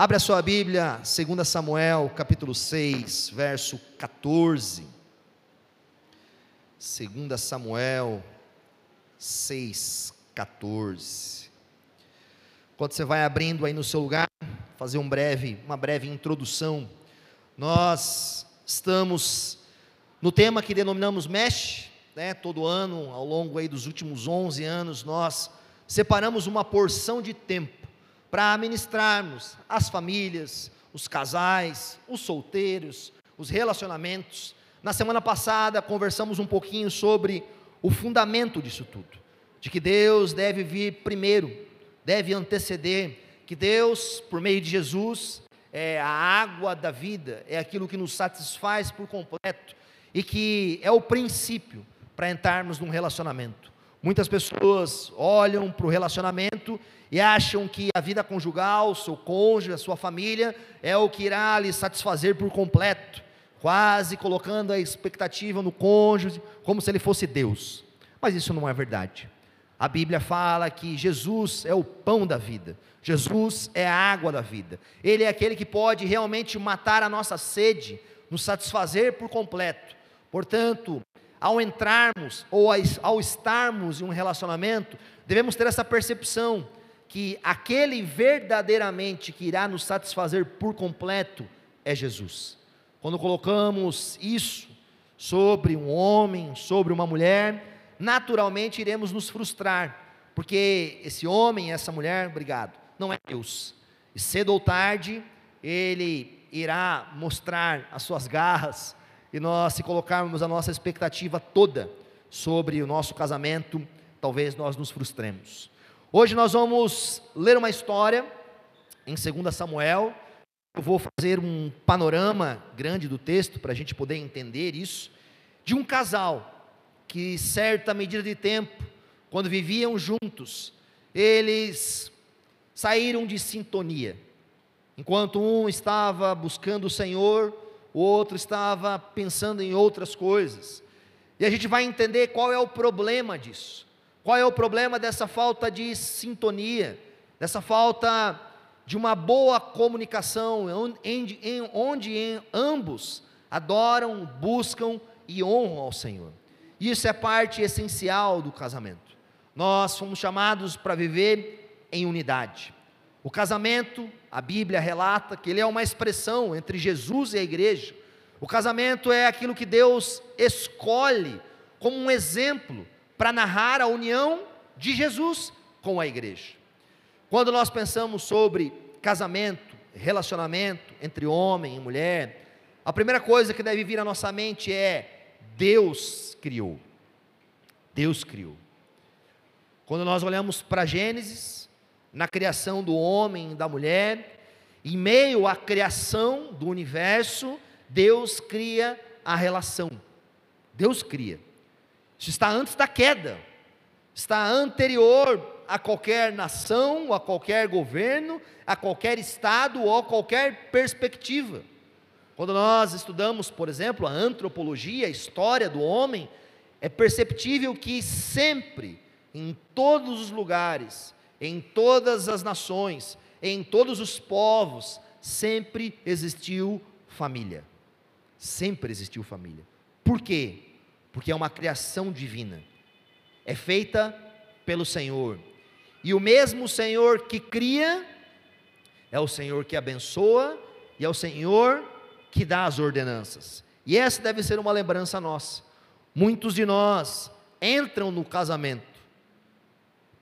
Abre a sua Bíblia, 2 Samuel, capítulo 6, verso 14. 2 Samuel 6, 14. Quando você vai abrindo aí no seu lugar, fazer um breve, uma breve introdução. Nós estamos no tema que denominamos MESH, né? Todo ano, ao longo aí dos últimos 11 anos, nós separamos uma porção de tempo para ministrarmos as famílias, os casais, os solteiros, os relacionamentos. Na semana passada conversamos um pouquinho sobre o fundamento disso tudo, de que Deus deve vir primeiro, deve anteceder, que Deus, por meio de Jesus, é a água da vida, é aquilo que nos satisfaz por completo e que é o princípio para entrarmos num relacionamento. Muitas pessoas olham para o relacionamento e acham que a vida conjugal, seu cônjuge, a sua família, é o que irá lhe satisfazer por completo, quase colocando a expectativa no cônjuge, como se ele fosse Deus. Mas isso não é verdade. A Bíblia fala que Jesus é o pão da vida, Jesus é a água da vida, Ele é aquele que pode realmente matar a nossa sede, nos satisfazer por completo. Portanto, ao entrarmos ou ao estarmos em um relacionamento, devemos ter essa percepção que aquele verdadeiramente que irá nos satisfazer por completo é Jesus. Quando colocamos isso sobre um homem, sobre uma mulher, naturalmente iremos nos frustrar, porque esse homem, essa mulher, obrigado, não é Deus. E cedo ou tarde, ele irá mostrar as suas garras, e nós, se colocarmos a nossa expectativa toda sobre o nosso casamento, talvez nós nos frustremos. Hoje nós vamos ler uma história em 2 Samuel. Eu vou fazer um panorama grande do texto para a gente poder entender isso. De um casal que, certa medida de tempo, quando viviam juntos, eles saíram de sintonia. Enquanto um estava buscando o Senhor, o outro estava pensando em outras coisas. E a gente vai entender qual é o problema disso. Qual é o problema dessa falta de sintonia, dessa falta de uma boa comunicação, onde, onde ambos adoram, buscam e honram ao Senhor. Isso é parte essencial do casamento. Nós fomos chamados para viver em unidade. O casamento, a Bíblia relata que ele é uma expressão entre Jesus e a igreja. O casamento é aquilo que Deus escolhe como um exemplo para narrar a união de Jesus com a igreja. Quando nós pensamos sobre casamento, relacionamento entre homem e mulher, a primeira coisa que deve vir à nossa mente é: Deus criou. Deus criou. Quando nós olhamos para Gênesis, na criação do homem e da mulher, em meio à criação do universo, Deus cria a relação. Deus cria. Isso está antes da queda, está anterior a qualquer nação, a qualquer governo, a qualquer estado ou a qualquer perspectiva. Quando nós estudamos, por exemplo, a antropologia, a história do homem, é perceptível que sempre, em todos os lugares, em todas as nações, em todos os povos, sempre existiu família. Sempre existiu família. Por quê? Porque é uma criação divina, é feita pelo Senhor, e o mesmo Senhor que cria, é o Senhor que abençoa, e é o Senhor que dá as ordenanças, e essa deve ser uma lembrança nossa. Muitos de nós entram no casamento,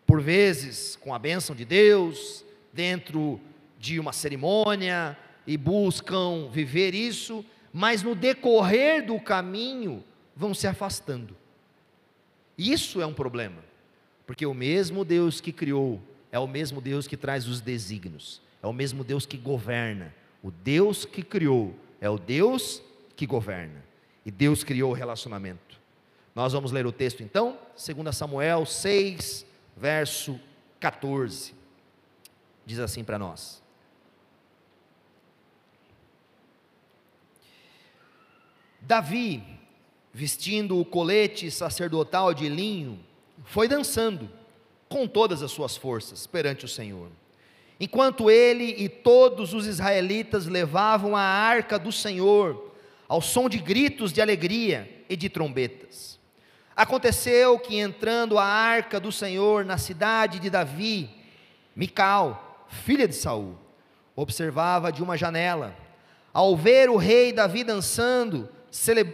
por vezes com a bênção de Deus, dentro de uma cerimônia, e buscam viver isso, mas no decorrer do caminho, vão se afastando. Isso é um problema, porque o mesmo Deus que criou é o mesmo Deus que traz os desígnios, é o mesmo Deus que governa. O Deus que criou é o Deus que governa. E Deus criou o relacionamento. Nós vamos ler o texto então, 2 Samuel 6, verso 14. Diz assim para nós: Davi vestindo o colete sacerdotal de linho, foi dançando com todas as suas forças perante o Senhor. enquanto ele e todos os israelitas levavam a arca do Senhor, ao som de gritos de alegria e de trombetas. Aconteceu que entrando a arca do Senhor na cidade de Davi, Mical, filha de Saul, observava de uma janela. Ao ver o rei Davi dançando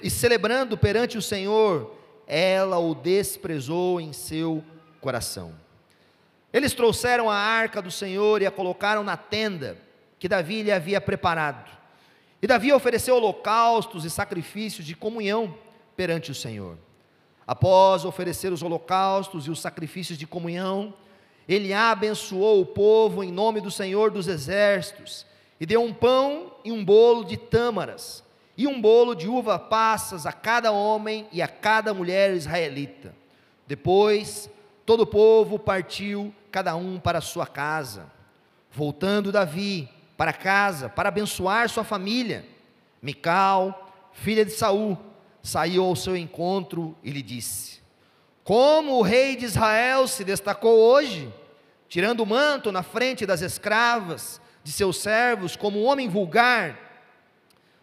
e celebrando perante o Senhor, ela o desprezou em seu coração. Eles trouxeram a arca do Senhor e a colocaram na tenda que Davi lhe havia preparado. E Davi ofereceu holocaustos e sacrifícios de comunhão perante o Senhor. Após oferecer os holocaustos e os sacrifícios de comunhão, ele abençoou o povo em nome do Senhor dos exércitos e deu um pão e um bolo de tâmaras e um bolo de uva passas a cada homem e a cada mulher israelita. Depois, todo o povo partiu, cada um para sua casa. Voltando Davi para casa para abençoar sua família, Mical, filha de Saul, saiu ao seu encontro e lhe disse: Como o rei de Israel se destacou hoje, tirando o manto na frente das escravas de seus servos, como um homem vulgar.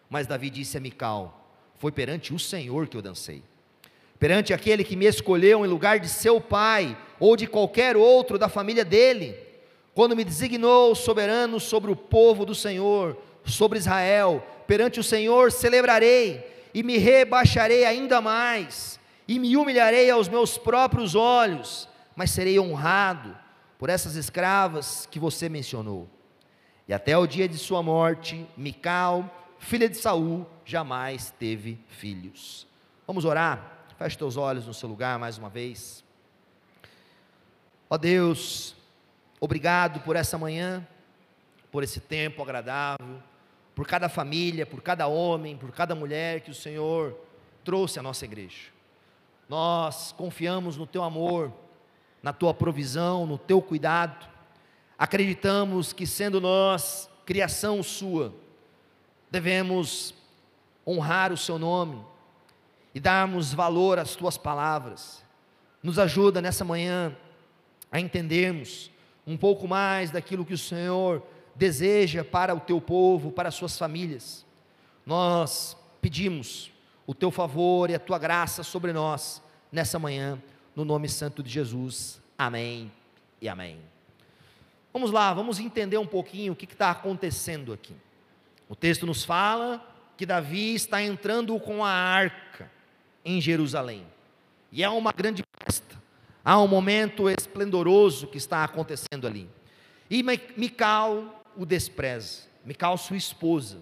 Mas Davi disse a Mical: Foi perante o Senhor que eu dancei, perante aquele que me escolheu em lugar de seu pai ou de qualquer outro da família dele, quando me designou soberano sobre o povo do Senhor, sobre Israel, perante o Senhor celebrarei e me rebaixarei ainda mais, e me humilharei aos meus próprios olhos, mas serei honrado por essas escravas que você mencionou. E até o dia de sua morte, Mical, filha de Saul, jamais teve filhos. Vamos orar? Feche teus olhos no seu lugar mais uma vez. Ó Deus, obrigado por essa manhã, por esse tempo agradável por cada família, por cada homem, por cada mulher que o Senhor trouxe à nossa igreja. Nós confiamos no teu amor, na tua provisão, no teu cuidado. Acreditamos que, sendo nós criação sua, devemos honrar o seu nome e darmos valor às tuas palavras. Nos ajuda nessa manhã a entendermos um pouco mais daquilo que o Senhor deseja para o teu povo, para as suas famílias. Nós pedimos o teu favor e a tua graça sobre nós nessa manhã, no nome santo de Jesus. Amém e amém. Vamos lá, vamos entender um pouquinho o que está acontecendo aqui. O texto nos fala que Davi está entrando com a arca em Jerusalém. E é uma grande festa. Há um momento esplendoroso que está acontecendo ali. E Mical o despreza. Mical, sua esposa.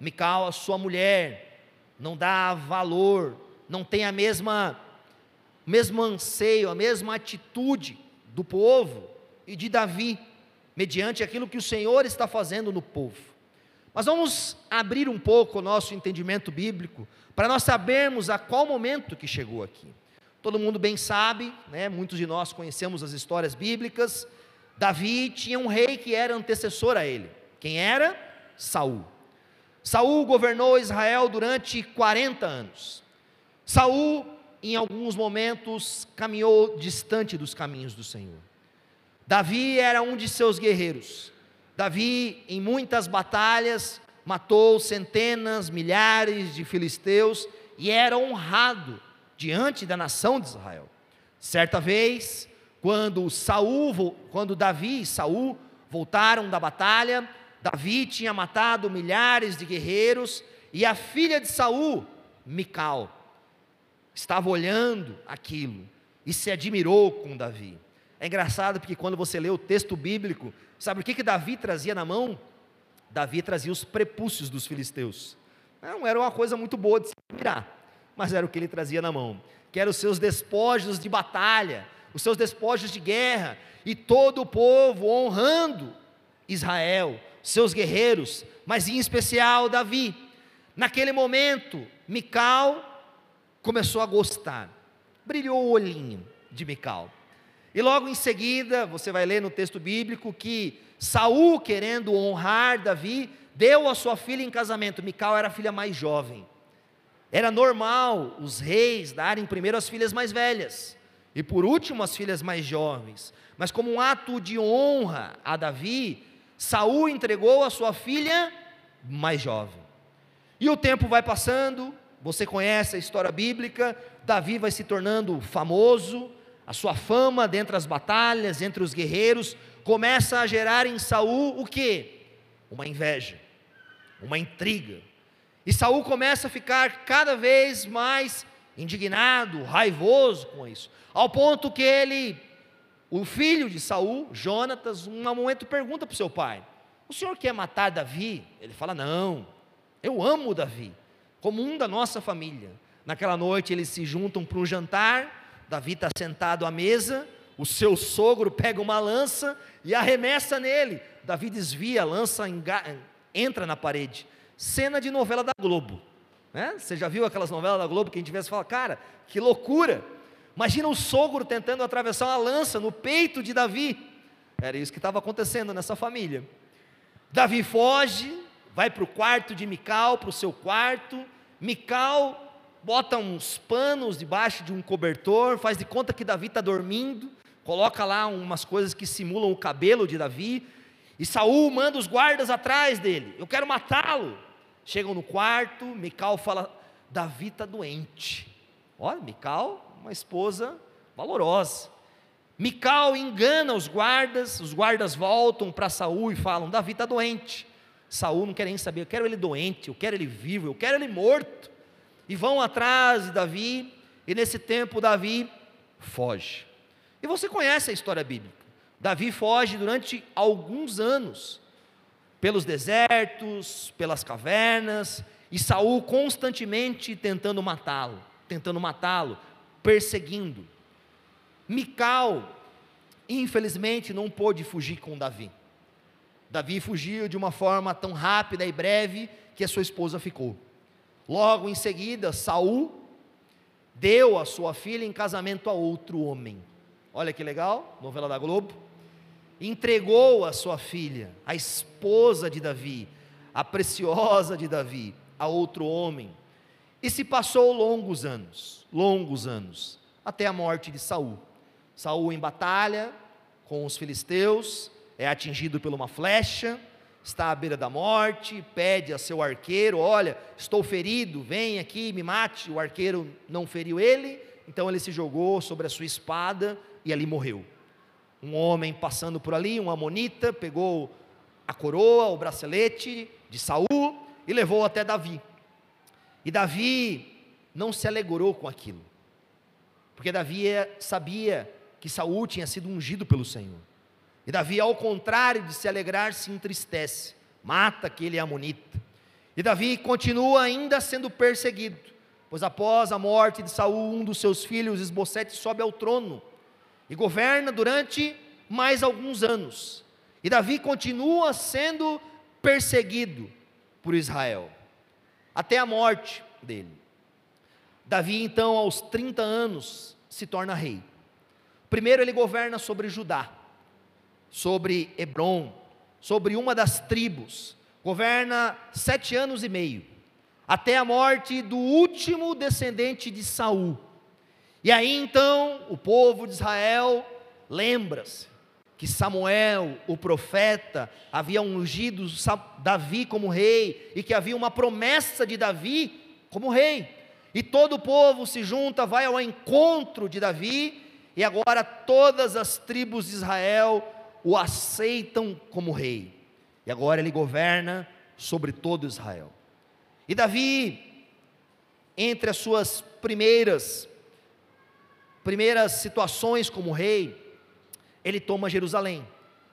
Mical, a sua mulher. Não dá valor, não tem a mesma mesmo anseio, a mesma atitude do povo e de Davi, mediante aquilo que o Senhor está fazendo no povo. Mas vamos abrir um pouco o nosso entendimento bíblico para nós sabermos a qual momento que chegou aqui. Todo mundo bem sabe, né? muitos de nós conhecemos as histórias bíblicas, Davi tinha um rei que era antecessor a ele. Quem era? Saul. Saul governou Israel durante 40 anos. Saul, em alguns momentos, caminhou distante dos caminhos do Senhor. Davi era um de seus guerreiros. Davi, em muitas batalhas, matou centenas, milhares de filisteus e era honrado diante da nação de Israel. Certa vez, quando Saul, quando Davi e Saul voltaram da batalha, Davi tinha matado milhares de guerreiros e a filha de Saul, Mical, estava olhando aquilo e se admirou com Davi. É engraçado porque quando você lê o texto bíblico, sabe o que, que Davi trazia na mão? Davi trazia os prepúcios dos filisteus. Não era uma coisa muito boa de se admirar, mas era o que ele trazia na mão, que eram os seus despojos de batalha, os seus despojos de guerra, e todo o povo honrando Israel, seus guerreiros, mas em especial Davi. Naquele momento, Mical começou a gostar, brilhou o olhinho de Mical. E logo em seguida, você vai ler no texto bíblico que Saul, querendo honrar Davi, deu a sua filha em casamento. Mical era a filha mais jovem. Era normal os reis darem primeiro as filhas mais velhas. e por último as filhas mais jovens. Mas como um ato de honra a Davi, Saul entregou a sua filha mais jovem. E o tempo vai passando, você conhece a história bíblica, Davi vai se tornando famoso, a sua fama dentro das batalhas, entre os guerreiros, começa a gerar em Saul o que? Uma inveja, uma intriga. E Saul começa a ficar cada vez mais indignado, raivoso com isso, ao ponto que ele, o filho de Saul, Jonatas, um momento pergunta para o seu pai: O senhor quer matar Davi? Ele fala: Não, eu amo Davi, como um da nossa família. Naquela noite eles se juntam para um jantar, Davi está sentado à mesa, o seu sogro pega uma lança e arremessa nele. Davi desvia, a lança entra na parede. Cena de novela da Globo. Né? Você já viu aquelas novelas da Globo que a gente vê e fala, cara, que loucura! Imagina o sogro tentando atravessar uma lança no peito de Davi. Era isso que estava acontecendo nessa família. Davi foge, vai para o quarto de Mical, para o seu quarto. Mical bota uns panos debaixo de um cobertor, faz de conta que Davi está dormindo, coloca lá umas coisas que simulam o cabelo de Davi, e Saul manda os guardas atrás dele. Eu quero matá-lo. Chegam no quarto, Mical fala: Davi está doente. Olha, Mical, uma esposa valorosa. Mical engana os guardas, os guardas voltam para Saul e falam: Davi está doente. Saul não quer nem saber, eu quero ele doente, eu quero ele vivo, eu quero ele morto e vão atrás de Davi, e nesse tempo Davi foge. E você conhece a história bíblica. Davi foge durante alguns anos pelos desertos, pelas cavernas, e Saul constantemente tentando matá-lo, tentando matá-lo, perseguindo. Mical, infelizmente, não pôde fugir com Davi. Davi fugiu de uma forma tão rápida e breve que a sua esposa ficou. Logo em seguida, Saul deu a sua filha em casamento a outro homem. Olha que legal, novela da Globo. Entregou a sua filha, a esposa de Davi, a preciosa de Davi, a outro homem. E se passou longos anos, longos anos, até a morte de Saul. Saul em batalha com os filisteus, é atingido por uma flecha, está à beira da morte, pede a seu arqueiro: Olha, estou ferido, vem aqui, me mate. O arqueiro não feriu ele, então ele se jogou sobre a sua espada e ali morreu. Um homem passando por ali, um amonita, pegou a coroa, o bracelete de Saul e levou até Davi. E Davi não se alegrou com aquilo, porque Davi sabia que Saul tinha sido ungido pelo Senhor. E Davi, ao contrário de se alegrar, se entristece, mata aquele amonita. E Davi continua ainda sendo perseguido, pois após a morte de Saul, um dos seus filhos, Esbocete, sobe ao trono e governa durante mais alguns anos. E Davi continua sendo perseguido por Israel, até a morte dele. Davi, então, aos 30 anos, se torna rei. Primeiro, ele governa sobre Judá sobre Hebron, sobre uma das tribos, governa sete anos e meio, até a morte do último descendente de Saul. E aí então o povo de Israel lembra-se que Samuel, o profeta, havia ungido Davi como rei e que havia uma promessa de Davi como rei. E todo o povo se junta, vai ao encontro de Davi, e agora todas as tribos de Israel o aceitam como rei. E agora ele governa sobre todo Israel. E Davi, entre as suas primeiras primeiras situações como rei, ele toma Jerusalém.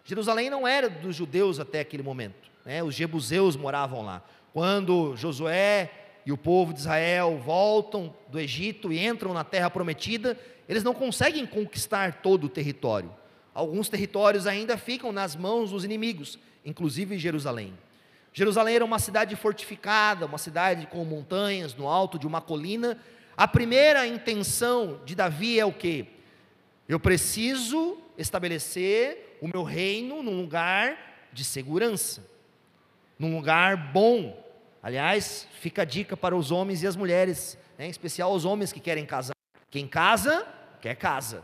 Jerusalém não era dos judeus até aquele momento, né? os jebuseus moravam lá. Quando Josué e o povo de Israel voltam do Egito e entram na terra prometida, eles não conseguem conquistar todo o território. Alguns territórios ainda ficam nas mãos dos inimigos, inclusive Jerusalém. Jerusalém era uma cidade fortificada, uma cidade com montanhas no alto de uma colina. A primeira intenção de Davi é o que? Eu preciso estabelecer o meu reino num lugar de segurança, num lugar bom. Aliás, fica a dica para os homens e as mulheres, né, em especial os homens que querem casar. Quem casa, quer casa.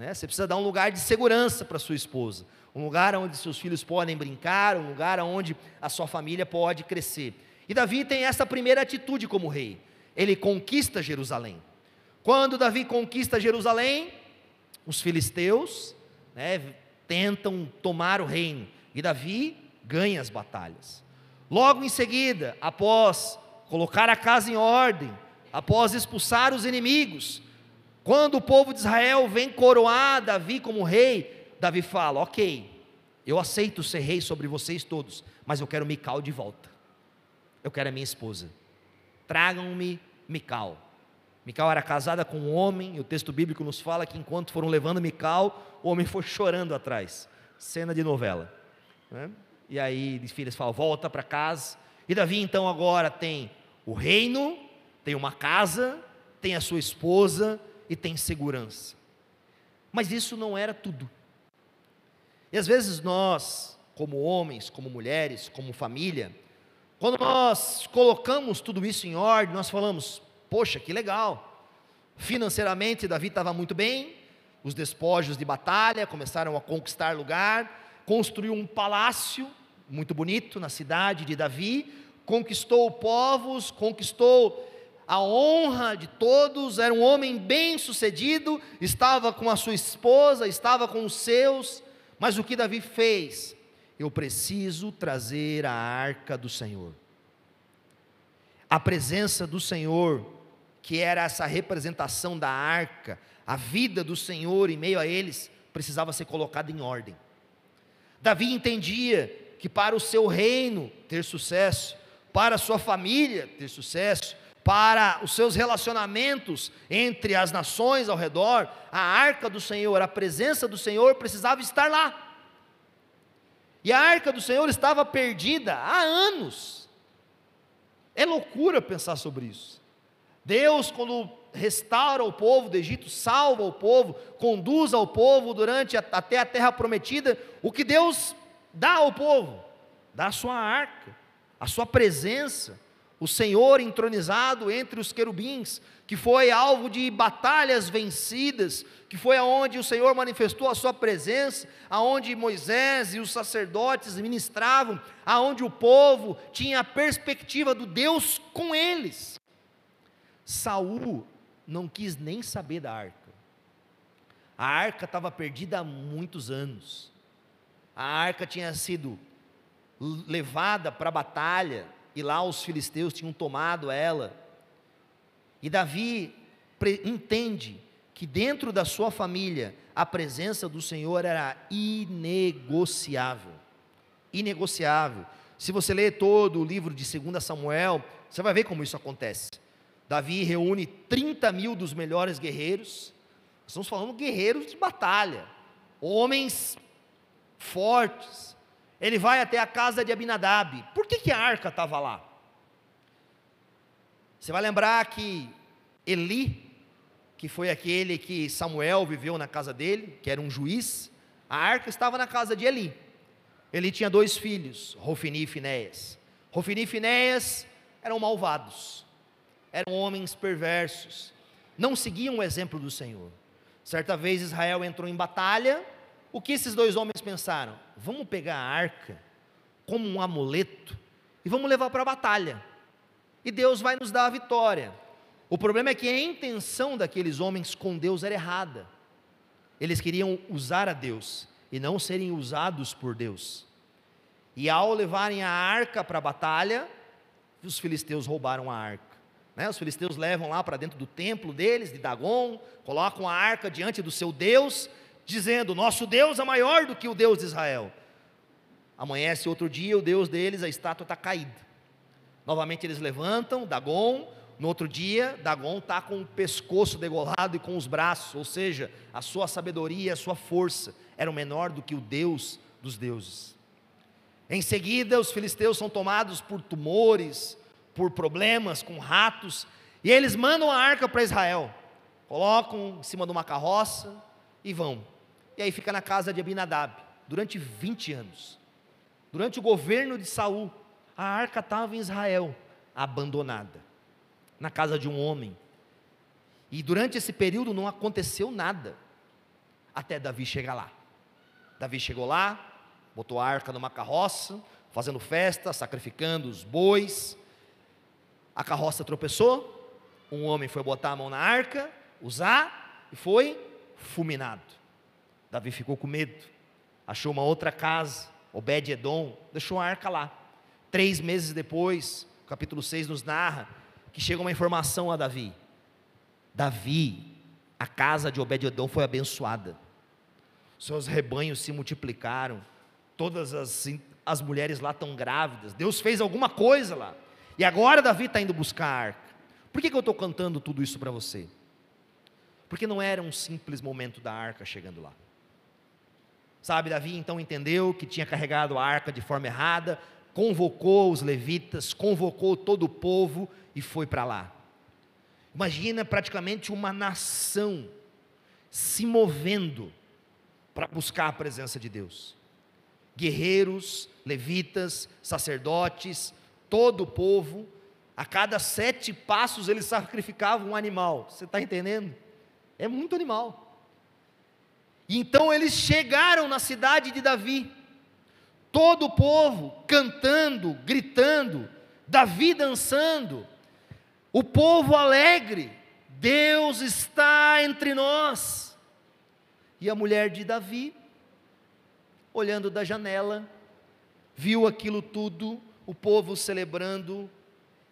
Né? Você precisa dar um lugar de segurança para sua esposa, um lugar onde seus filhos podem brincar, um lugar onde a sua família pode crescer. E Davi tem essa primeira atitude como rei. Ele conquista Jerusalém. Quando Davi conquista Jerusalém, os filisteus né, tentam tomar o reino e Davi ganha as batalhas. Logo em seguida, após colocar a casa em ordem, após expulsar os inimigos, quando o povo de Israel vem coroar Davi como rei, Davi fala: Ok, eu aceito ser rei sobre vocês todos, mas eu quero Mical de volta. Eu quero a minha esposa. Tragam-me Mical. Mical era casada com um homem, e o texto bíblico nos fala que enquanto foram levando Mical, o homem foi chorando atrás. Cena de novela. Né? E aí os filhos falam: volta para casa. E Davi então agora tem o reino, tem uma casa, tem a sua esposa e tem segurança. Mas isso não era tudo. E às vezes nós, como homens, como mulheres, como família, quando nós colocamos tudo isso em ordem, nós falamos: Poxa, que legal. Financeiramente, Davi estava muito bem, os despojos de batalha começaram a conquistar lugar, construiu um palácio muito bonito na cidade de Davi, conquistou povos, conquistou a honra de todos, era um homem bem sucedido, estava com a sua esposa, estava com os seus, mas o que Davi fez? Eu preciso trazer a arca do Senhor. A presença do Senhor que era essa representação da arca, a vida do Senhor em meio a eles, precisava ser colocada em ordem. Davi entendia que para o seu reino ter sucesso, para a sua família ter sucesso, para os seus relacionamentos entre as nações ao redor, a arca do Senhor, a presença do Senhor precisava estar lá. E a arca do Senhor estava perdida há anos. É loucura pensar sobre isso. Deus, quando restaura o povo do Egito, salva o povo, conduz ao povo durante a, até a terra prometida, o que Deus dá ao povo? Dá a sua arca, a sua presença, o Senhor entronizado entre os querubins, que foi alvo de batalhas vencidas, que foi aonde o Senhor manifestou a sua presença, aonde Moisés e os sacerdotes ministravam, aonde o povo tinha a perspectiva do Deus com eles. Saul não quis nem saber da arca. A arca estava perdida há muitos anos. A arca tinha sido levada para a batalha e lá os filisteus tinham tomado ela. E Davi entende que dentro da sua família a presença do Senhor era inegociável. Inegociável. Se você ler todo o livro de 2 Samuel, você vai ver como isso acontece. Davi reúne 30 mil dos melhores guerreiros. Estamos falando guerreiros de batalha, homens fortes. Ele vai até a casa de Abinadab. Por que, que a arca estava lá? Você vai lembrar que Eli, que foi aquele que Samuel viveu na casa dele, que era um juiz, a arca estava na casa de Eli. Ele tinha dois filhos, Rofini e Finéias. Rofini e Finéias eram malvados eram homens perversos, não seguiam o exemplo do Senhor. Certa vez Israel entrou em batalha, o que esses dois homens pensaram? Vamos pegar a arca como um amuleto e vamos levar para a batalha. E Deus vai nos dar a vitória. O problema é que a intenção daqueles homens com Deus era errada. Eles queriam usar a Deus e não serem usados por Deus. E ao levarem a arca para a batalha, os filisteus roubaram a arca. Né? Os filisteus levam lá para dentro do templo deles, de Dagon, colocam a arca diante do seu Deus, dizendo: Nosso Deus é maior do que o Deus de Israel. Amanhece outro dia, o Deus deles, a estátua está caída. Novamente eles levantam, Dagon. No outro dia, Dagon está com o pescoço degolado e com os braços, ou seja, a sua sabedoria, a sua força eram menor do que o Deus dos deuses. Em seguida, os filisteus são tomados por tumores, por problemas com ratos, e eles mandam a arca para Israel, colocam em cima de uma carroça e vão. E aí fica na casa de Abinadab durante 20 anos. Durante o governo de Saul, a arca estava em Israel, abandonada, na casa de um homem. E durante esse período não aconteceu nada. até Davi chegar lá. Davi chegou lá, botou a arca numa carroça, fazendo festa, sacrificando os bois. A carroça tropeçou, um homem foi botar a mão na arca, usar e foi fulminado. Davi ficou com medo, achou uma outra casa, Obed-Edom, deixou a arca lá. Três meses depois, capítulo 6 nos narra que chega uma informação a Davi. Davi, a casa de Obed-Edom foi abençoada. Seus rebanhos se multiplicaram. Todas as, as mulheres lá estão grávidas. Deus fez alguma coisa lá. E agora Davi está indo buscar a arca. Por que, que eu estou cantando tudo isso para você? Porque não era um simples momento da arca chegando lá. Sabe, Davi então entendeu que tinha carregado a arca de forma errada, convocou os levitas, convocou todo o povo e foi para lá. Imagina praticamente uma nação se movendo para buscar a presença de Deus. Guerreiros, levitas, sacerdotes, todo o povo, a cada sete passos eles sacrificavam um animal. Você está entendendo? É muito animal. Então eles chegaram na cidade de Davi, todo o povo cantando, gritando, Davi dançando, o povo alegre, Deus está entre nós. E a mulher de Davi, olhando da janela, viu aquilo tudo, o povo celebrando,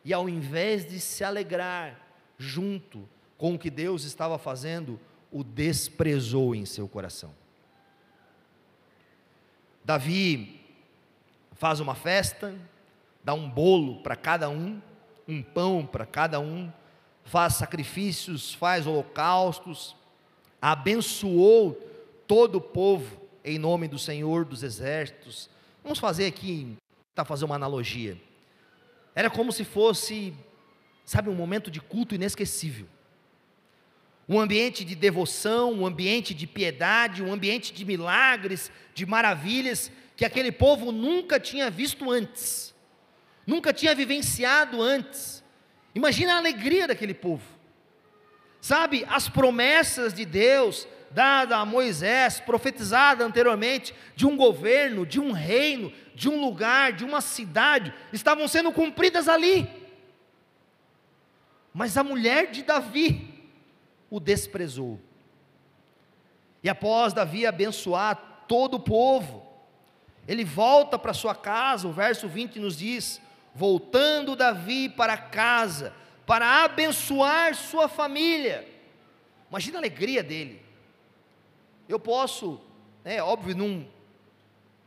e ao invés de se alegrar junto com o que Deus estava fazendo, o desprezou em seu coração. Davi faz uma festa, dá um bolo para cada um, um pão para cada um, faz sacrifícios, faz holocaustos, abençoou todo o povo em nome do Senhor dos exércitos. Vamos fazer aqui, tá fazer uma analogia. Era como se fosse, sabe, um momento de culto inesquecível um ambiente de devoção, um ambiente de piedade, um ambiente de milagres, de maravilhas que aquele povo nunca tinha visto antes, nunca tinha vivenciado antes. Imagina a alegria daquele povo, sabe, as promessas de Deus dada a Moisés, profetizada anteriormente, de um governo, de um reino, de um lugar, de uma cidade, estavam sendo cumpridas ali. Mas a mulher de Davi, o desprezou. E após Davi abençoar todo o povo, ele volta para sua casa, o verso 20 nos diz: voltando Davi para casa, para abençoar sua família. Imagina a alegria dele. Eu posso, é óbvio, num,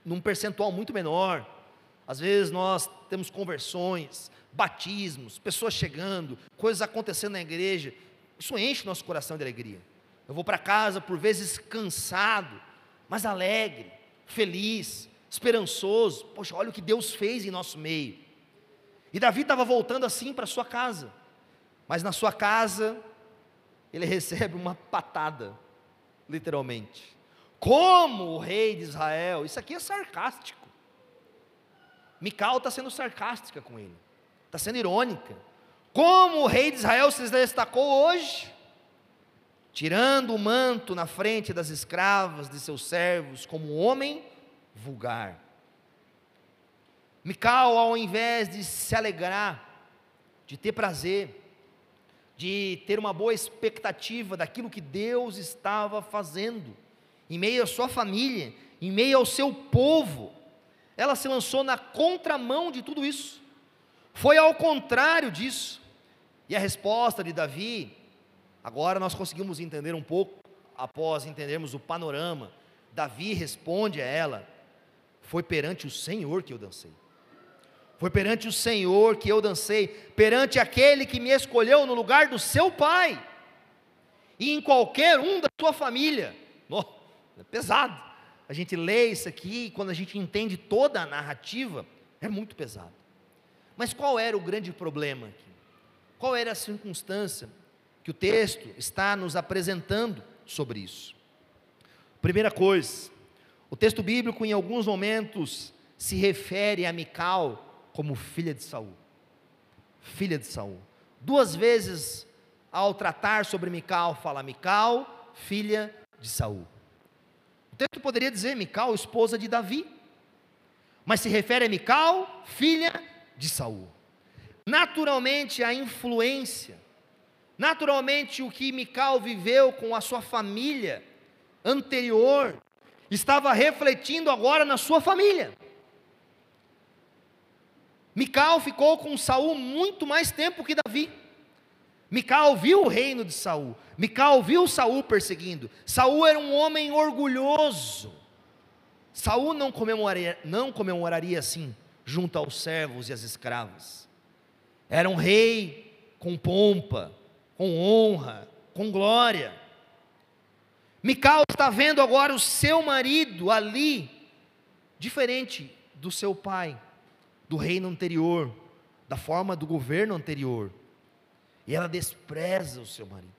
num percentual muito menor. Às vezes nós temos conversões, batismos, pessoas chegando, coisas acontecendo na igreja. Isso enche nosso coração de alegria. Eu vou para casa, por vezes cansado, mas alegre, feliz, esperançoso. Poxa, olha o que Deus fez em nosso meio. E Davi estava voltando assim para sua casa, mas na sua casa, ele recebe uma patada, literalmente. Como o rei de Israel, isso aqui é sarcástico. Mical está sendo sarcástica com ele, está sendo irônica. Como o rei de Israel se destacou hoje, tirando o manto na frente das escravas de seus servos, como homem vulgar. Mical, ao invés de se alegrar, de ter prazer, de ter uma boa expectativa daquilo que Deus estava fazendo, em meio à sua família, em meio ao seu povo, ela se lançou na contramão de tudo isso, foi ao contrário disso. E a resposta de Davi, agora nós conseguimos entender um pouco, após entendermos o panorama. Davi responde a ela: Foi perante o Senhor que eu dancei. Foi perante o Senhor que eu dancei, perante aquele que me escolheu no lugar do seu pai, e em qualquer um da sua família. Oh, é pesado. A gente lê isso aqui, e quando a gente entende toda a narrativa, é muito pesado. Mas qual era o grande problema aqui? Qual era a circunstância que o texto está nos apresentando sobre isso? Primeira coisa, o texto bíblico em alguns momentos se refere a Mical como filha de Saul. Filha de Saul. Duas vezes ao tratar sobre Mical, fala Mical, filha de Saul. texto poderia dizer Mical, esposa de Davi, mas se refere a Mical, filha de Saul. Naturalmente, a influência, naturalmente, o que Mical viveu com a sua família anterior, estava refletindo agora na sua família. Mical ficou com Saul muito mais tempo que Davi. Mical viu o reino de Saul. Mical viu Saul perseguindo. Saul era um homem orgulhoso. Saul não comemoraria, não comemoraria assim junto aos servos e às escravas. Era um rei com pompa, com honra, com glória. Mical está vendo agora o seu marido ali, diferente do seu pai, do reino anterior, da forma do governo anterior. E ela despreza o seu marido.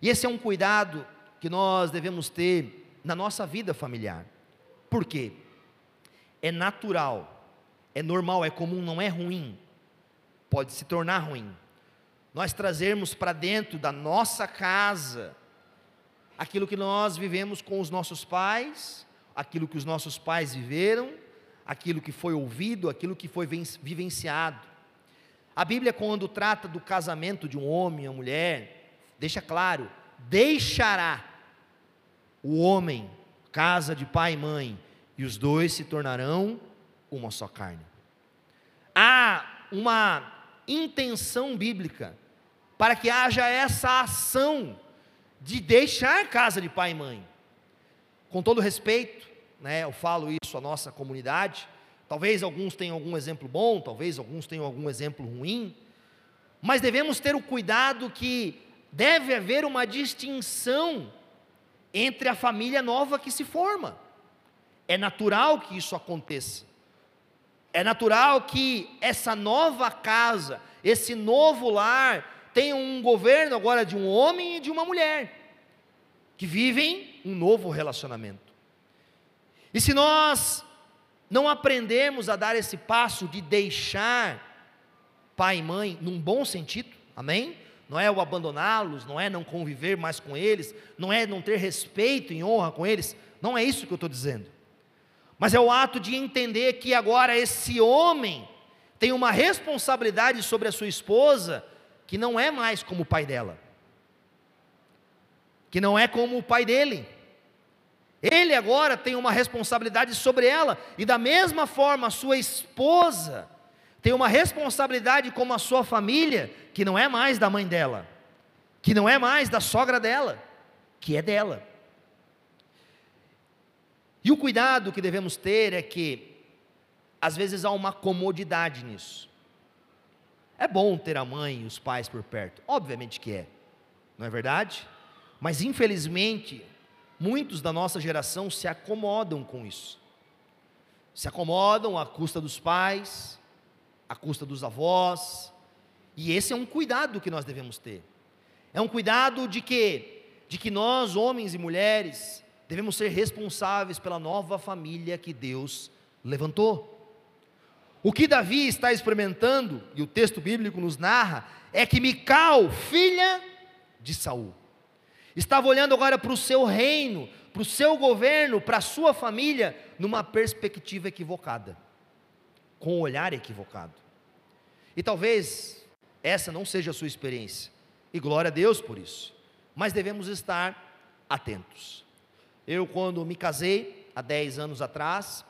E esse é um cuidado que nós devemos ter na nossa vida familiar. Por quê? É natural, é normal, é comum, não é ruim. Pode se tornar ruim. Nós trazermos para dentro da nossa casa aquilo que nós vivemos com os nossos pais, aquilo que os nossos pais viveram, aquilo que foi ouvido, aquilo que foi vivenciado. A Bíblia, quando trata do casamento de um homem e uma mulher, deixa claro: deixará o homem, casa de pai e mãe, e os dois se tornarão uma só carne. Há uma intenção bíblica para que haja essa ação de deixar casa de pai e mãe. Com todo respeito, né, eu falo isso à nossa comunidade, Talvez alguns tenham algum exemplo bom, talvez alguns tenham algum exemplo ruim, mas devemos ter o cuidado que deve haver uma distinção entre a família nova que se forma. É natural que isso aconteça. É natural que essa nova casa, esse novo lar, tenha um governo agora de um homem e de uma mulher, que vivem um novo relacionamento. E se nós não aprendemos a dar esse passo de deixar pai e mãe num bom sentido, amém? Não é o abandoná-los, não é não conviver mais com eles, não é não ter respeito e honra com eles, não é isso que eu estou dizendo. Mas é o ato de entender que agora esse homem tem uma responsabilidade sobre a sua esposa que não é mais como o pai dela, que não é como o pai dele. Ele agora tem uma responsabilidade sobre ela, e da mesma forma, a sua esposa tem uma responsabilidade como a sua família, que não é mais da mãe dela, que não é mais da sogra dela, que é dela. E o cuidado que devemos ter é que, às vezes, há uma comodidade nisso. É bom ter a mãe e os pais por perto, obviamente que é, não é verdade? Mas infelizmente, Muitos da nossa geração se acomodam com isso. Se acomodam à custa dos pais, à custa dos avós, e esse é um cuidado que nós devemos ter. É um cuidado de que de que nós, homens e mulheres, devemos ser responsáveis pela nova família que Deus levantou. O que Davi está experimentando, e o texto bíblico nos narra, é que Mical, filha de Saul, Estava olhando agora para o seu reino, para o seu governo, para a sua família, numa perspectiva equivocada, com um olhar equivocado. E talvez essa não seja a sua experiência, e glória a Deus por isso, mas devemos estar atentos. Eu, quando me casei, há 10 anos atrás,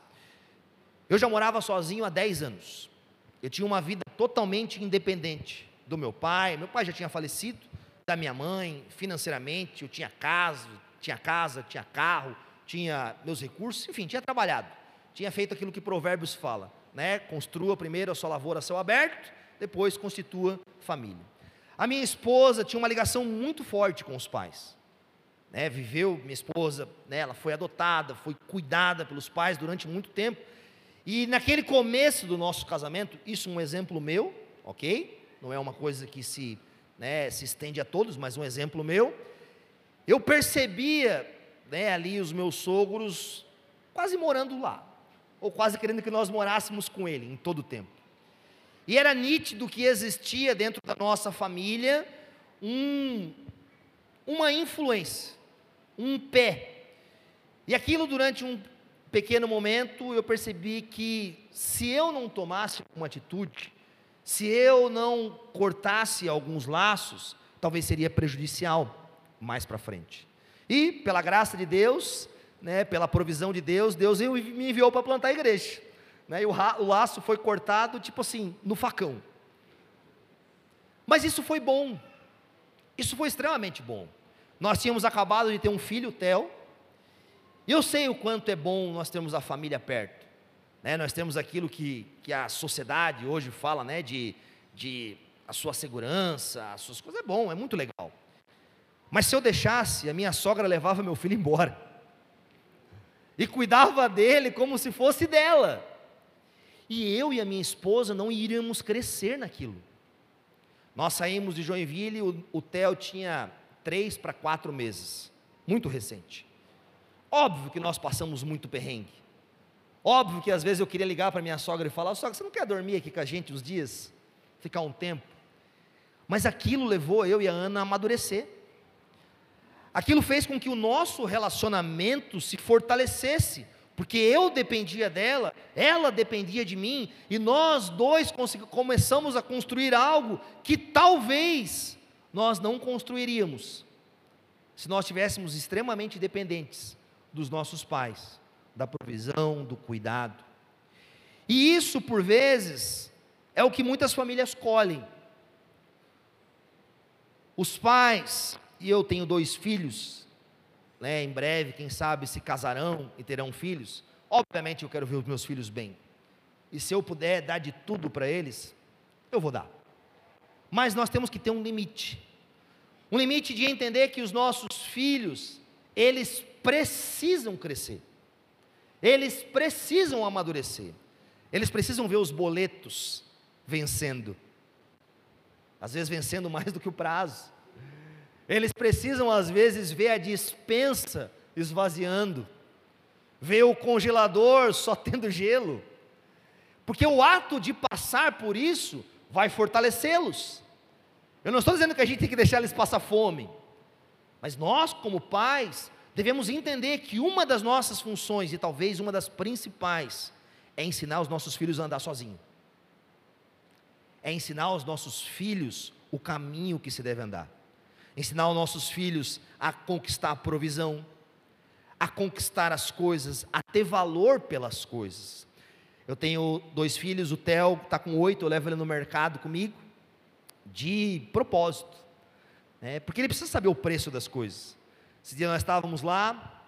eu já morava sozinho há 10 anos. Eu tinha uma vida totalmente independente do meu pai, meu pai já tinha falecido, da minha mãe, financeiramente, eu tinha casa, tinha casa, tinha carro, tinha meus recursos, enfim, tinha trabalhado, tinha feito aquilo que Provérbios fala, né? Construa primeiro a sua lavoura a céu aberto, depois constitua família. A minha esposa tinha uma ligação muito forte com os pais. Né, viveu, minha esposa, né, ela foi adotada, foi cuidada pelos pais durante muito tempo. E naquele começo do nosso casamento, isso é um exemplo meu, ok? Não é uma coisa que se né, se estende a todos, mas um exemplo meu, eu percebia né, ali os meus sogros quase morando lá, ou quase querendo que nós morássemos com ele em todo o tempo. E era nítido que existia dentro da nossa família um, uma influência, um pé, E aquilo durante um pequeno momento eu percebi que se eu não tomasse uma atitude, se eu não cortasse alguns laços, talvez seria prejudicial mais para frente. E pela graça de Deus, né, pela provisão de Deus, Deus me enviou para plantar a igreja. Né, e o, o laço foi cortado, tipo assim, no facão. Mas isso foi bom. Isso foi extremamente bom. Nós tínhamos acabado de ter um filho, Theo, e eu sei o quanto é bom nós termos a família perto. Né? Nós temos aquilo que, que a sociedade hoje fala, né? de, de a sua segurança, as suas coisas, é bom, é muito legal. Mas se eu deixasse, a minha sogra levava meu filho embora. E cuidava dele como se fosse dela. E eu e a minha esposa não iríamos crescer naquilo. Nós saímos de Joinville, o, o Theo tinha três para quatro meses, muito recente. Óbvio que nós passamos muito perrengue. Óbvio que às vezes eu queria ligar para minha sogra e falar: sogra, você não quer dormir aqui com a gente uns dias? Ficar um tempo? Mas aquilo levou eu e a Ana a amadurecer. Aquilo fez com que o nosso relacionamento se fortalecesse, porque eu dependia dela, ela dependia de mim, e nós dois começamos a construir algo que talvez nós não construiríamos se nós estivéssemos extremamente dependentes dos nossos pais, da provisão, do cuidado. E isso, por vezes, é o que muitas famílias colhem. Os pais, e eu tenho dois filhos, né, em breve, quem sabe, se casarão e terão filhos. Obviamente, eu quero ver os meus filhos bem. E se eu puder dar de tudo para eles, eu vou dar. Mas nós temos que ter um limite. Um limite de entender que os nossos filhos, eles precisam crescer, eles precisam amadurecer, eles precisam ver os boletos vencendo, às vezes vencendo mais do que o prazo, eles precisam às vezes ver a dispensa esvaziando, ver o congelador só tendo gelo, porque o ato de passar por isso vai fortalecê-los. Eu não estou dizendo que a gente tem que deixar eles passar fome, mas nós, como pais, devemos entender que uma das nossas funções, e talvez uma das principais, é ensinar os nossos filhos a andar sozinho. É ensinar os nossos filhos o caminho que se deve andar. Ensinar os nossos filhos a conquistar a provisão, a conquistar as coisas, a ter valor pelas coisas. Eu tenho dois filhos, o Theo está com oito, eu levo ele no mercado comigo, de propósito, né? porque ele precisa saber o preço das coisas. Esse dia nós estávamos lá,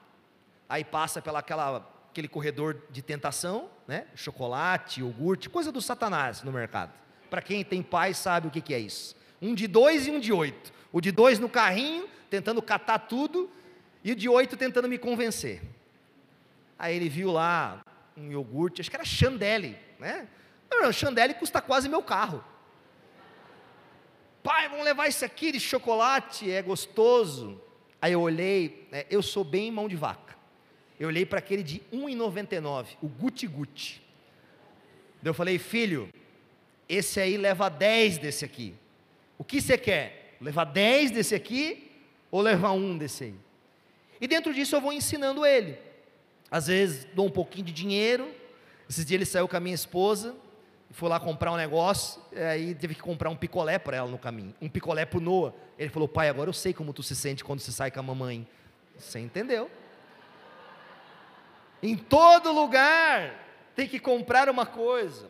aí passa pela aquela, aquele corredor de tentação, né? Chocolate, iogurte, coisa do satanás no mercado. Para quem tem pai sabe o que, que é isso. Um de dois e um de oito. O de dois no carrinho, tentando catar tudo, e o de oito tentando me convencer. Aí ele viu lá um iogurte, acho que era Chandelle, né? Chandelle custa quase meu carro. Pai, vamos levar isso aqui de chocolate, é gostoso. Aí eu olhei, né, eu sou bem mão de vaca. Eu olhei para aquele de 1,99, o Guti Guti. Daí eu falei, filho, esse aí leva 10 desse aqui. O que você quer? Levar 10 desse aqui ou levar um desse aí? E dentro disso eu vou ensinando ele. Às vezes dou um pouquinho de dinheiro. Esses dias ele saiu com a minha esposa, foi lá comprar um negócio, aí teve que comprar um picolé para ela no caminho, um picolé para o Noah. Ele falou, pai, agora eu sei como tu se sente quando você sai com a mamãe. Você entendeu? Em todo lugar tem que comprar uma coisa.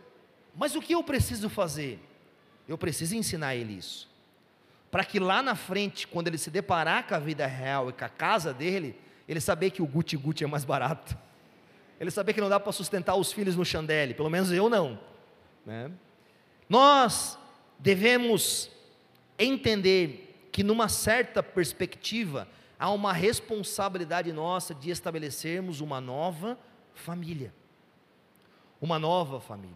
Mas o que eu preciso fazer? Eu preciso ensinar ele isso. Para que lá na frente, quando ele se deparar com a vida real e com a casa dele, ele saber que o Gucci é mais barato. Ele saber que não dá para sustentar os filhos no chandelle, pelo menos eu não. Né? Nós devemos entender que, numa certa perspectiva, há uma responsabilidade nossa de estabelecermos uma nova família. Uma nova família.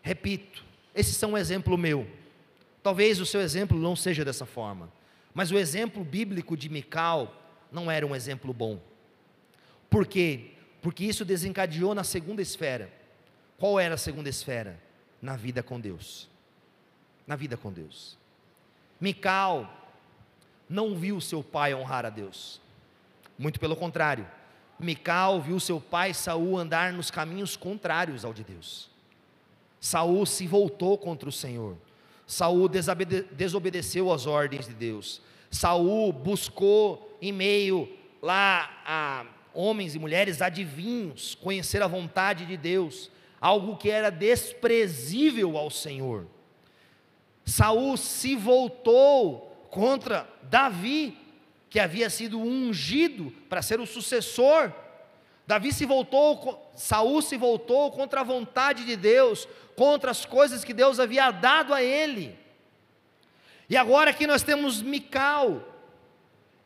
Repito, esse são um exemplo meu. Talvez o seu exemplo não seja dessa forma, mas o exemplo bíblico de Mical não era um exemplo bom. Por quê? Porque isso desencadeou na segunda esfera. Qual era a segunda esfera? Na vida com Deus. Na vida com Deus. Mical não viu seu pai honrar a Deus. Muito pelo contrário. Mical viu seu pai Saul andar nos caminhos contrários ao de Deus. Saul se voltou contra o Senhor. Saul desobedeceu às ordens de Deus. Saul buscou em meio lá a homens e mulheres adivinhos conhecer a vontade de Deus, algo que era desprezível ao Senhor. Saul se voltou contra Davi, que havia sido ungido para ser o sucessor. Davi se voltou, Saul se voltou contra a vontade de Deus, contra as coisas que Deus havia dado a ele. E agora aqui nós temos Mical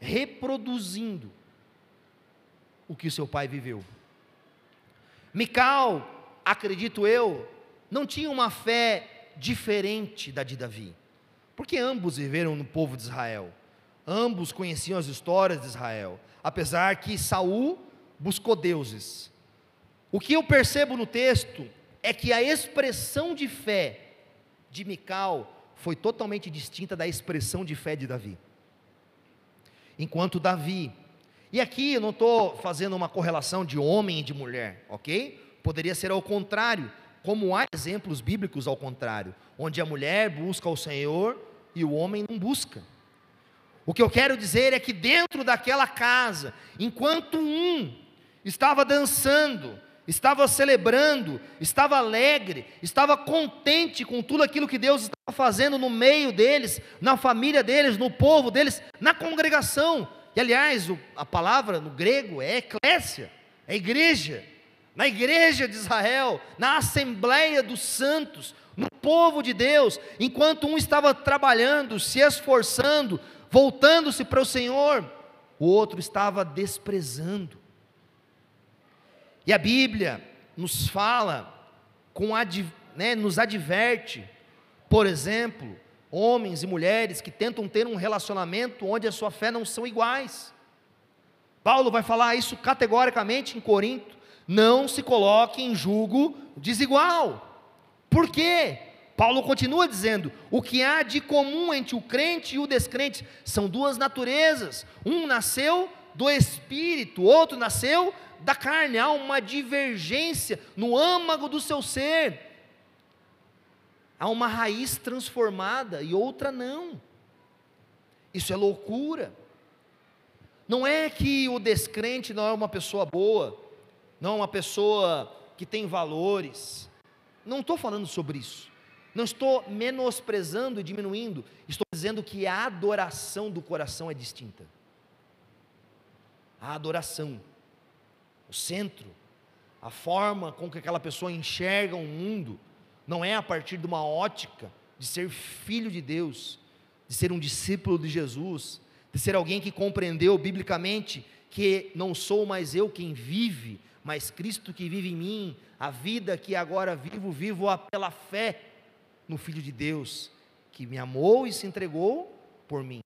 reproduzindo o que seu pai viveu. Mical, acredito eu, não tinha uma fé diferente da de Davi, porque ambos viveram no povo de Israel. Ambos conheciam as histórias de Israel, apesar que Saul buscou deuses. O que eu percebo no texto é que a expressão de fé de Mical foi totalmente distinta da expressão de fé de Davi. Enquanto Davi, e aqui eu não estou fazendo uma correlação de homem e de mulher, ok? Poderia ser ao contrário, como há exemplos bíblicos ao contrário, onde a mulher busca o Senhor e o homem não busca. O que eu quero dizer é que dentro daquela casa, enquanto um estava dançando, estava celebrando, estava alegre, estava contente com tudo aquilo que Deus estava fazendo no meio deles, na família deles, no povo deles, na congregação. E aliás, a palavra no grego é eclésia, é igreja. Na igreja de Israel, na assembleia dos santos, no povo de Deus, enquanto um estava trabalhando, se esforçando, voltando-se para o Senhor, o outro estava desprezando. E a Bíblia nos fala, com né, nos adverte, por exemplo, homens e mulheres que tentam ter um relacionamento onde a sua fé não são iguais. Paulo vai falar isso categoricamente em Corinto. Não se coloque em julgo desigual. Por quê? Paulo continua dizendo: o que há de comum entre o crente e o descrente são duas naturezas. Um nasceu do espírito, outro nasceu da carne. Há uma divergência no âmago do seu ser. Há uma raiz transformada e outra não. Isso é loucura. Não é que o descrente não é uma pessoa boa, não é uma pessoa que tem valores. Não estou falando sobre isso. Não estou menosprezando e diminuindo, estou dizendo que a adoração do coração é distinta. A adoração, o centro, a forma com que aquela pessoa enxerga o mundo, não é a partir de uma ótica de ser filho de Deus, de ser um discípulo de Jesus, de ser alguém que compreendeu biblicamente que não sou mais eu quem vive, mas Cristo que vive em mim, a vida que agora vivo, vivo pela fé no Filho de Deus, que me amou e se entregou por mim.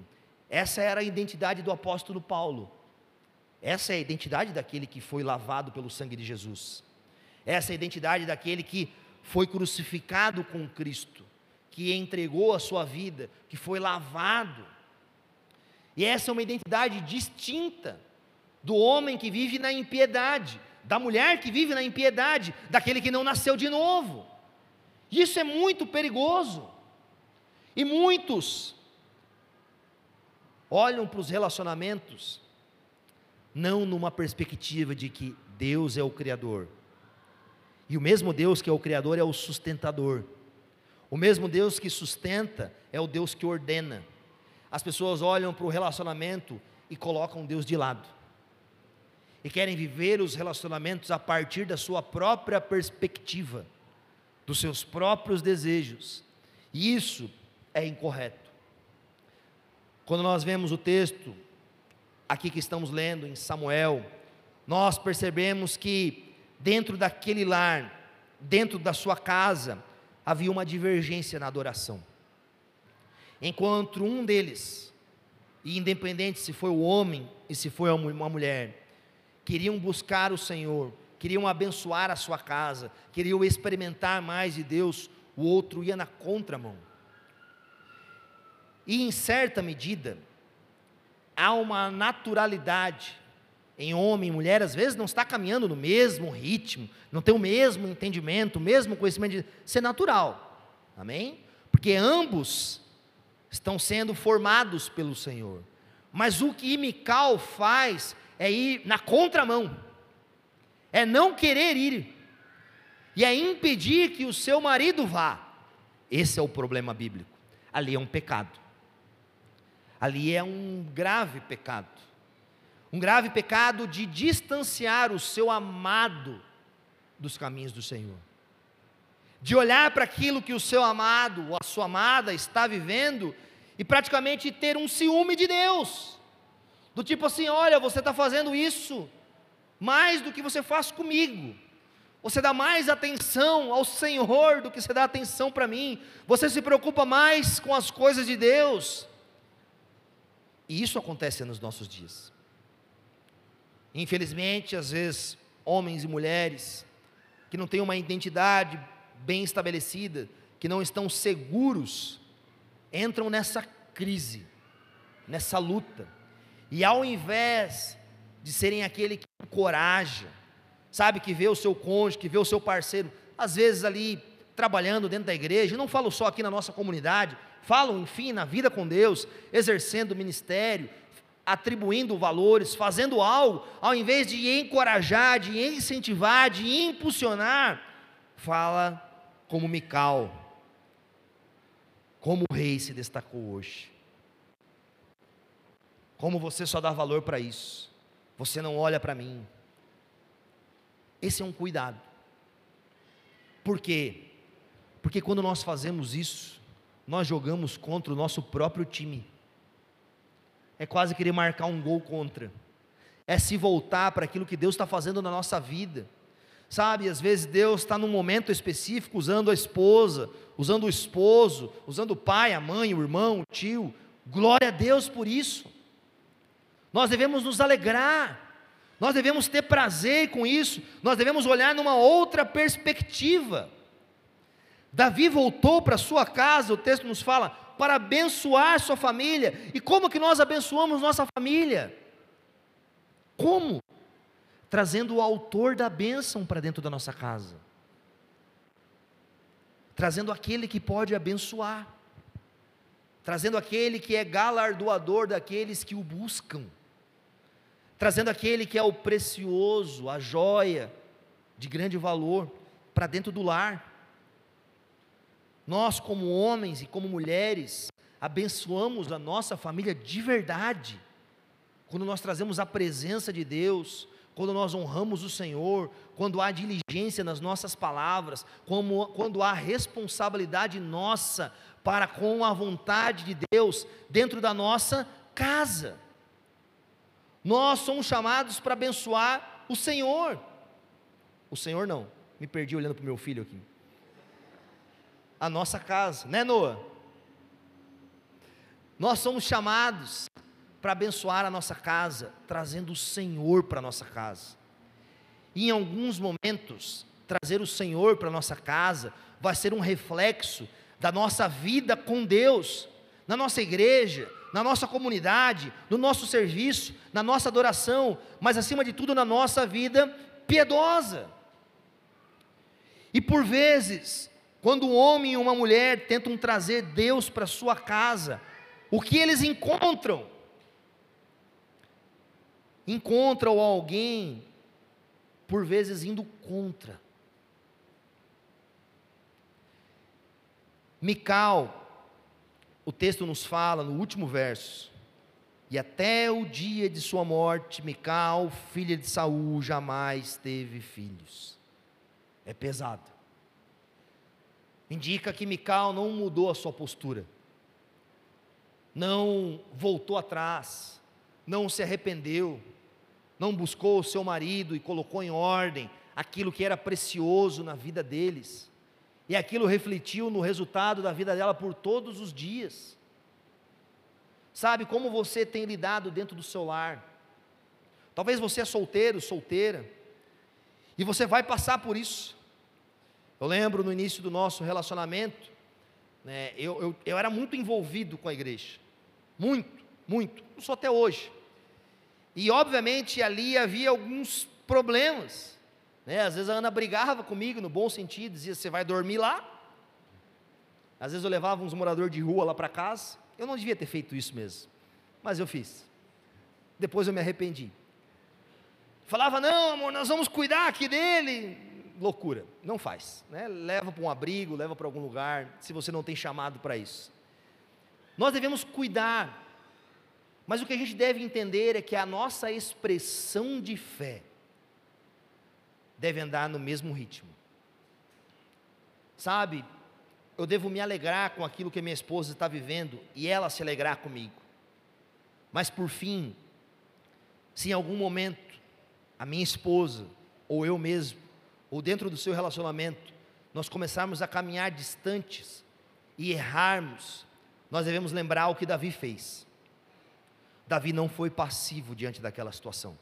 Essa era a identidade do apóstolo Paulo. Essa é a identidade daquele que foi lavado pelo sangue de Jesus. Essa é a identidade daquele que foi crucificado com Cristo, que entregou a sua vida, que foi lavado. E essa é uma identidade distinta do homem que vive na impiedade, da mulher que vive na impiedade, daquele que não nasceu de novo. Isso é muito perigoso. E muitos olham para os relacionamentos não numa perspectiva de que Deus é o Criador. E o mesmo Deus que é o Criador é o sustentador. O mesmo Deus que sustenta é o Deus que ordena. As pessoas olham para o relacionamento e colocam Deus de lado. E querem viver os relacionamentos a partir da sua própria perspectiva dos seus próprios desejos. E isso é incorreto. Quando nós vemos o texto aqui que estamos lendo em Samuel, nós percebemos que dentro daquele lar, dentro da sua casa, havia uma divergência na adoração. Enquanto um deles, independente se foi o homem e se foi uma mulher, queriam buscar o Senhor, queriam abençoar a sua casa, queriam experimentar mais de Deus, o outro ia na contramão. E em certa medida, há uma naturalidade em homem e mulher, às vezes não está caminhando no mesmo ritmo, não tem o mesmo entendimento, o mesmo conhecimento, de, é natural, amém? Porque ambos estão sendo formados pelo Senhor, mas o que Mical faz é ir na contramão, é não querer ir, e é impedir que o seu marido vá, esse é o problema bíblico, ali é um pecado, ali é um grave pecado, um grave pecado de distanciar o seu amado dos caminhos do Senhor. De olhar para aquilo que o seu amado ou a sua amada está vivendo e praticamente ter um ciúme de Deus. Do tipo assim: olha, você está fazendo isso mais do que você faz comigo. Você dá mais atenção ao Senhor do que você dá atenção para mim. Você se preocupa mais com as coisas de Deus. E isso acontece nos nossos dias. Infelizmente, às vezes, homens e mulheres que não têm uma identidade bem estabelecida, que não estão seguros, entram nessa crise, nessa luta. E ao invés de serem aquele que encoraja, sabe, que vê o seu cônjuge, que vê o seu parceiro, às vezes ali trabalhando dentro da igreja, não falo só aqui na nossa comunidade, falo, enfim, na vida com Deus, exercendo o ministério, atribuindo valores, fazendo algo, ao invés de encorajar, de incentivar, de impulsionar, fala como Mical, como o rei se destacou hoje. Como você só dá valor para isso, você não olha para mim. Esse é um cuidado. Por quê? Porque quando nós fazemos isso, nós jogamos contra o nosso próprio time é quase querer marcar um gol contra, é se voltar para aquilo que Deus está fazendo na nossa vida. Sabe, às vezes Deus está num momento específico usando a esposa, usando o esposo, usando o pai, a mãe, o irmão, o tio. Glória a Deus por isso. Nós devemos nos alegrar, nós devemos ter prazer com isso, nós devemos olhar numa outra perspectiva. Davi voltou para sua casa, o texto nos fala, para abençoar sua família. E como que nós abençoamos nossa família? Como? Trazendo o autor da bênção para dentro da nossa casa. Trazendo aquele que pode abençoar. Trazendo aquele que é galardoador daqueles que o buscam. Trazendo aquele que é o precioso, a joia de grande valor para dentro do lar. Nós, como homens e como mulheres, abençoamos a nossa família de verdade, quando nós trazemos a presença de Deus, quando nós honramos o Senhor, quando há diligência nas nossas palavras, como, quando há responsabilidade nossa para com a vontade de Deus dentro da nossa casa. Nós somos chamados para abençoar o Senhor. O Senhor não, me perdi olhando para o meu filho aqui a nossa casa, né, Noah? Nós somos chamados para abençoar a nossa casa, trazendo o Senhor para a nossa casa. E em alguns momentos, trazer o Senhor para a nossa casa vai ser um reflexo da nossa vida com Deus, na nossa igreja, na nossa comunidade, no nosso serviço, na nossa adoração, mas acima de tudo na nossa vida piedosa. E por vezes, quando um homem e uma mulher tentam trazer Deus para sua casa, o que eles encontram? Encontram alguém, por vezes, indo contra. Mical, o texto nos fala no último verso, e até o dia de sua morte, Mical, filha de Saul, jamais teve filhos. É pesado. Indica que Mical não mudou a sua postura, não voltou atrás, não se arrependeu, não buscou o seu marido e colocou em ordem aquilo que era precioso na vida deles, e aquilo refletiu no resultado da vida dela por todos os dias. Sabe como você tem lidado dentro do seu lar? Talvez você é solteiro, solteira, e você vai passar por isso. Eu lembro no início do nosso relacionamento, né, eu, eu, eu era muito envolvido com a igreja. Muito, muito. Não sou até hoje. E obviamente ali havia alguns problemas. Né? Às vezes a Ana brigava comigo no bom sentido, dizia: Você vai dormir lá? Às vezes eu levava uns moradores de rua lá para casa. Eu não devia ter feito isso mesmo, mas eu fiz. Depois eu me arrependi. Falava: Não, amor, nós vamos cuidar aqui dele. Loucura, não faz. Né? Leva para um abrigo, leva para algum lugar, se você não tem chamado para isso. Nós devemos cuidar, mas o que a gente deve entender é que a nossa expressão de fé deve andar no mesmo ritmo. Sabe, eu devo me alegrar com aquilo que minha esposa está vivendo e ela se alegrar comigo. Mas por fim, se em algum momento a minha esposa, ou eu mesmo, ou dentro do seu relacionamento, nós começarmos a caminhar distantes e errarmos, nós devemos lembrar o que Davi fez. Davi não foi passivo diante daquela situação.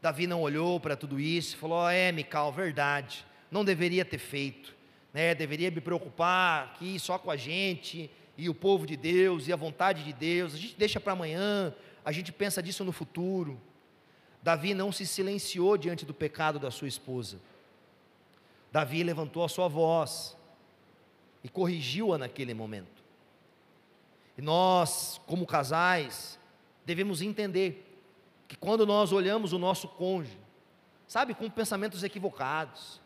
Davi não olhou para tudo isso e falou: é, Mical, verdade, não deveria ter feito, né? deveria me preocupar aqui só com a gente e o povo de Deus e a vontade de Deus, a gente deixa para amanhã, a gente pensa disso no futuro. Davi não se silenciou diante do pecado da sua esposa. Davi levantou a sua voz e corrigiu-a naquele momento. E nós, como casais, devemos entender que quando nós olhamos o nosso cônjuge, sabe, com pensamentos equivocados,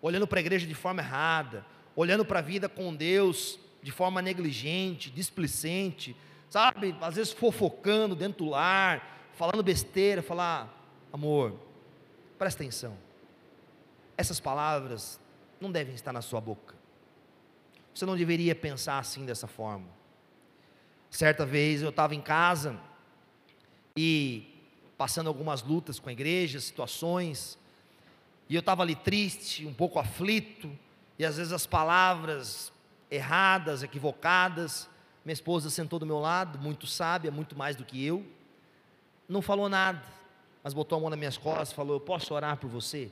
olhando para a igreja de forma errada, olhando para a vida com Deus de forma negligente, displicente, sabe, às vezes fofocando dentro do lar, falando besteira, falar, amor, presta atenção, essas palavras não devem estar na sua boca. Você não deveria pensar assim dessa forma. Certa vez eu estava em casa e passando algumas lutas com a igreja, situações, e eu estava ali triste, um pouco aflito, e às vezes as palavras erradas, equivocadas, minha esposa sentou do meu lado, muito sábia, muito mais do que eu, não falou nada, mas botou a mão nas minhas costas falou: Eu posso orar por você?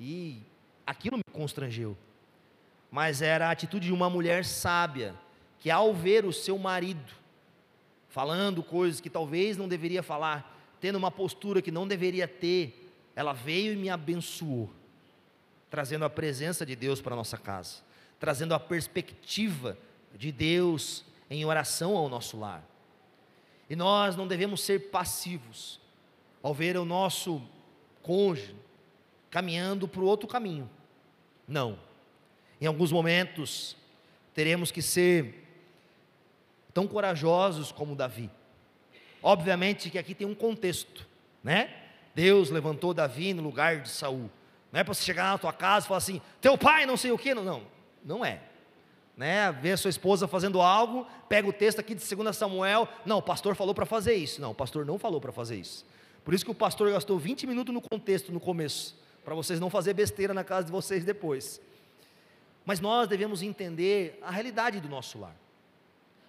E aquilo me constrangeu, mas era a atitude de uma mulher sábia, que ao ver o seu marido falando coisas que talvez não deveria falar, tendo uma postura que não deveria ter, ela veio e me abençoou, trazendo a presença de Deus para a nossa casa, trazendo a perspectiva de Deus em oração ao nosso lar. E nós não devemos ser passivos ao ver o nosso cônjuge caminhando para o outro caminho. Não. Em alguns momentos, teremos que ser tão corajosos como Davi. Obviamente que aqui tem um contexto, né? Deus levantou Davi no lugar de Saul. Não é para você chegar na tua casa e falar assim, teu pai não sei o que, não, não, não é. Né, ver a sua esposa fazendo algo, pega o texto aqui de 2 Samuel, não, o pastor falou para fazer isso. Não, o pastor não falou para fazer isso. Por isso que o pastor gastou 20 minutos no contexto, no começo, para vocês não fazer besteira na casa de vocês depois. Mas nós devemos entender a realidade do nosso lar.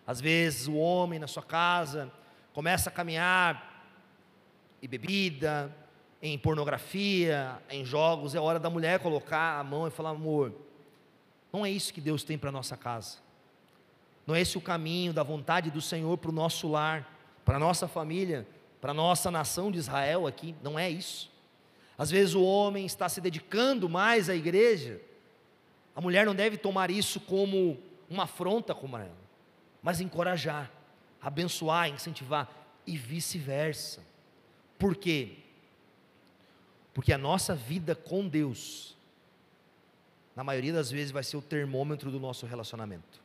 Às vezes o homem na sua casa começa a caminhar em bebida, em pornografia, em jogos, é hora da mulher colocar a mão e falar: amor, não é isso que Deus tem para a nossa casa, não é esse o caminho da vontade do Senhor para o nosso lar, para a nossa família, para a nossa nação de Israel aqui, não é isso. Às vezes o homem está se dedicando mais à igreja, a mulher não deve tomar isso como uma afronta com ela mas encorajar, abençoar, incentivar e vice-versa. Por quê? Porque a nossa vida com Deus, na maioria das vezes, vai ser o termômetro do nosso relacionamento.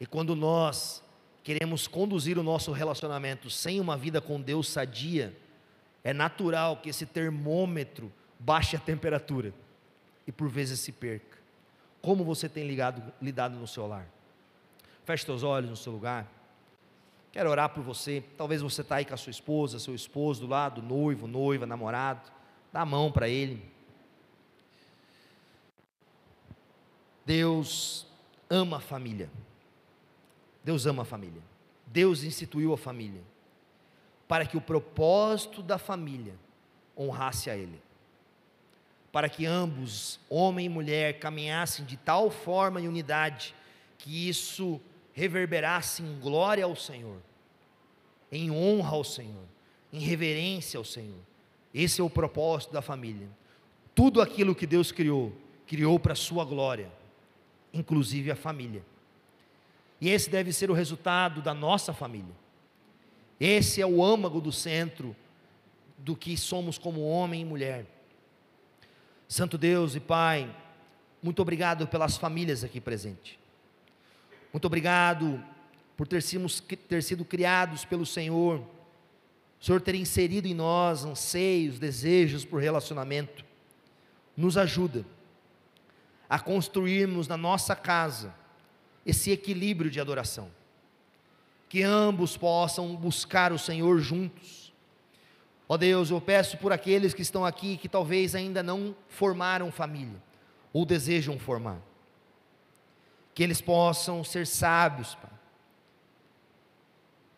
E quando nós queremos conduzir o nosso relacionamento sem uma vida com Deus sadia, é natural que esse termômetro baixe a temperatura e por vezes se perca. Como você tem ligado, lidado no seu lar? Feche seus olhos no seu lugar. Quero orar por você. Talvez você está aí com a sua esposa, seu esposo do lado, noivo, noiva, namorado. Dá a mão para ele. Deus ama a família. Deus ama a família. Deus instituiu a família para que o propósito da família honrasse a Ele. Para que ambos, homem e mulher, caminhassem de tal forma em unidade que isso reverberasse em glória ao Senhor. em honra ao Senhor, em reverência ao Senhor. Esse é o propósito da família. Tudo aquilo que Deus criou, criou para a sua glória, inclusive a família. E esse deve ser o resultado da nossa família. Esse é o âmago do centro do que somos como homem e mulher. Santo Deus e Pai, muito obrigado pelas famílias aqui presentes. Muito obrigado por ter sido, ter sido criados pelo Senhor. O Senhor ter inserido em nós anseios, desejos por relacionamento. Nos ajuda a construirmos na nossa casa esse equilíbrio de adoração. Que ambos possam buscar o Senhor juntos. Ó oh Deus, eu peço por aqueles que estão aqui que talvez ainda não formaram família ou desejam formar. Que eles possam ser sábios, Pai.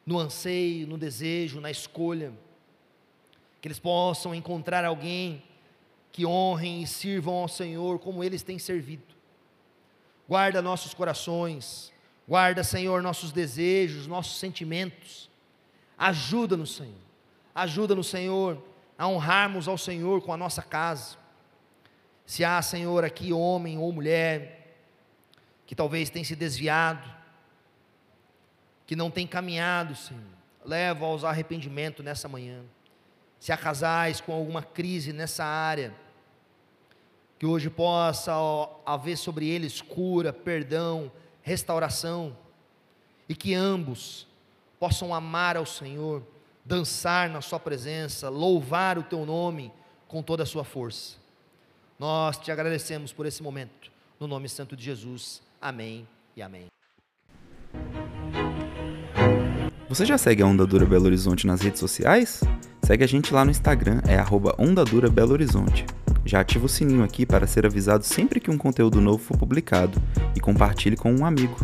No anseio, no desejo, na escolha. Que eles possam encontrar alguém que honrem e sirvam ao Senhor como eles têm servido guarda nossos corações, guarda, Senhor, nossos desejos, nossos sentimentos. Ajuda-nos, Senhor. Ajuda-nos, Senhor, a honrarmos ao Senhor com a nossa casa. Se há, Senhor, aqui homem ou mulher que talvez tenha se desviado, que não tem caminhado, Senhor, leva-os ao arrependimento nessa manhã. Se há casais com alguma crise nessa área, que hoje possa ó, haver sobre eles cura, perdão, restauração, e que ambos possam amar ao Senhor, dançar na Sua presença, louvar o Teu nome com toda a sua força. Nós te agradecemos por esse momento, no nome santo de Jesus. Amém e amém. Você já segue a Onda Dura Belo Horizonte nas redes sociais? Segue a gente lá no Instagram, é Onda Dura Belo Horizonte. Já ativa o sininho aqui para ser avisado sempre que um conteúdo novo for publicado e compartilhe com um amigo.